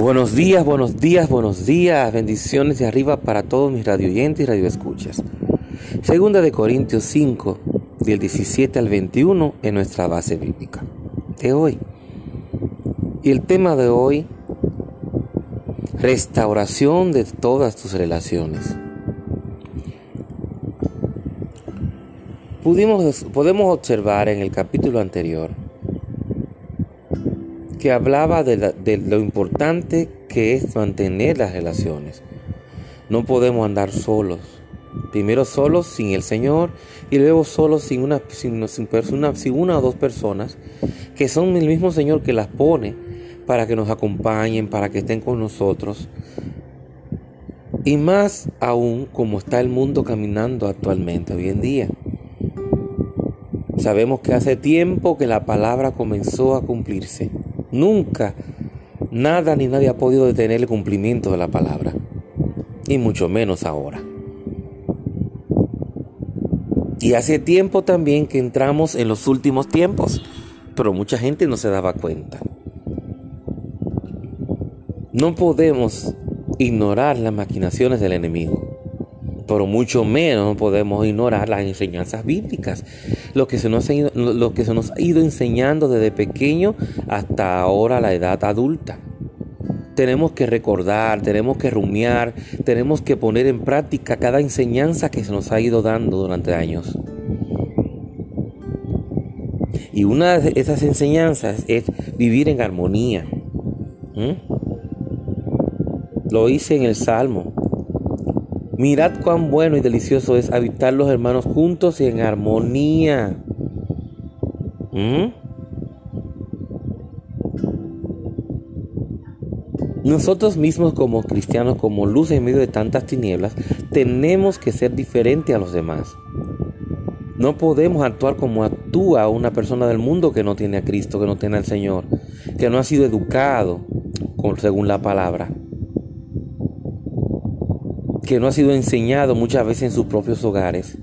Buenos días, buenos días, buenos días. Bendiciones de arriba para todos mis radioyentes y radioescuchas. Segunda de Corintios 5, del 17 al 21 en nuestra base bíblica de hoy. Y el tema de hoy, restauración de todas tus relaciones. Pudimos, podemos observar en el capítulo anterior que hablaba de, lo importante que es mantener las relaciones. No podemos andar solos. Primero solos sin el Señor y luego solos sin una, persona, sin una o dos personas que son el mismo Señor que las pone para que nos acompañen, para que estén con nosotros. Y más aún como está el mundo caminando actualmente, hoy en día. Sabemos que hace tiempo que la palabra comenzó a cumplirse. Nunca, nada ni nadie ha podido detener el cumplimiento de la palabra, y mucho menos ahora. Y hace tiempo también que entramos en los últimos tiempos, pero mucha gente no se daba cuenta. No podemos ignorar las maquinaciones del enemigo pero mucho menos podemos ignorar las enseñanzas bíblicas, lo que, se nos ha ido, que se nos ido enseñando desde pequeño hasta ahora la edad adulta. Tenemos que recordar, tenemos que rumiar, tenemos que poner en práctica cada enseñanza que se nos ha ido dando durante años. Y una de esas enseñanzas es vivir en armonía. Lo hice en el Salmo. Mirad cuán bueno y delicioso es habitar los hermanos juntos y en armonía. ¿Mm? Nosotros mismos como cristianos, como luz en medio de tantas tinieblas, tenemos que ser diferentes a los demás. No podemos actuar como actúa una persona del mundo que no tiene a Cristo, que no tiene al Señor, que no ha sido educado según la palabra que no ha sido enseñado muchas veces en sus propios hogares.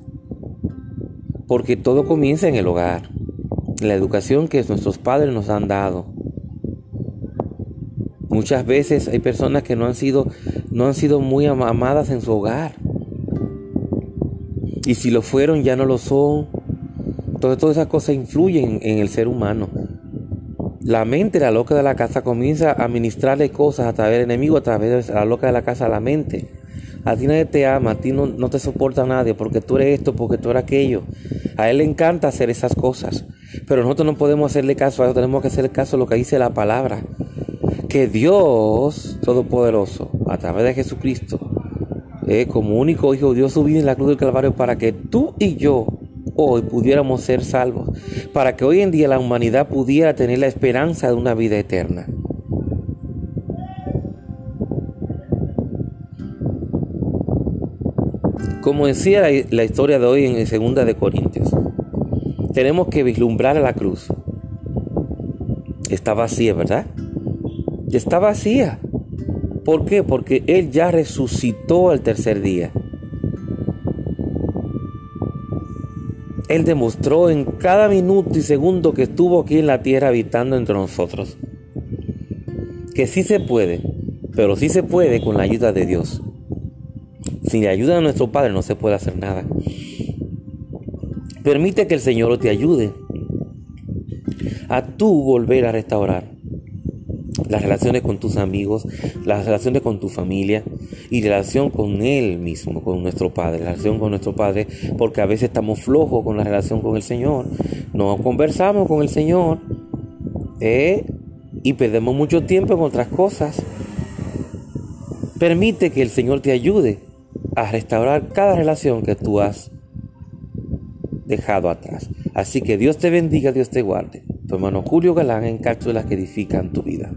Porque todo comienza en el hogar, la educación que nuestros padres nos han dado. Muchas veces hay personas que no han sido, no han sido muy amadas en su hogar. Y si lo fueron, ya no lo son. Entonces todas esas cosas influyen en el ser humano. La mente, la loca de la casa, comienza a administrarle cosas a través del enemigo, a través de la loca de la casa a la mente. A ti nadie te ama, a ti no, no te soporta nadie porque tú eres esto, porque tú eres aquello. A él le encanta hacer esas cosas. Pero nosotros no podemos hacerle caso a eso, tenemos que hacerle caso a lo que dice la palabra. Que Dios Todopoderoso, a través de Jesucristo, como único Hijo, dio su vida en la cruz del Calvario para que tú y yo hoy pudiéramos ser salvos, para que hoy en día la humanidad pudiera tener la esperanza de una vida eterna. Como decía la, historia de hoy en Segunda de Corintios, tenemos que vislumbrar a la cruz. Está vacía, ¿verdad? Está vacía. ¿Por qué? Porque Él ya resucitó al tercer día. Él demostró en cada minuto y segundo que estuvo aquí en la tierra habitando entre nosotros. Que sí se puede, pero sí se puede con la ayuda de Dios. Sin la ayuda de nuestro Padre no se puede hacer nada. Permite que el Señor te ayude a tú volver a restaurar las relaciones con tus amigos, las relaciones con tu familia y relación con Él mismo, con nuestro Padre, la relación con nuestro Padre, porque a veces estamos flojos con la relación con el Señor, no conversamos con el Señor ¿eh? y perdemos mucho tiempo en otras cosas. Permite que el Señor te ayude a restaurar cada relación que tú has dejado atrás. Así que Dios te bendiga, Dios te guarde. Tu hermano Julio Galán en cápsulas que edifican tu vida.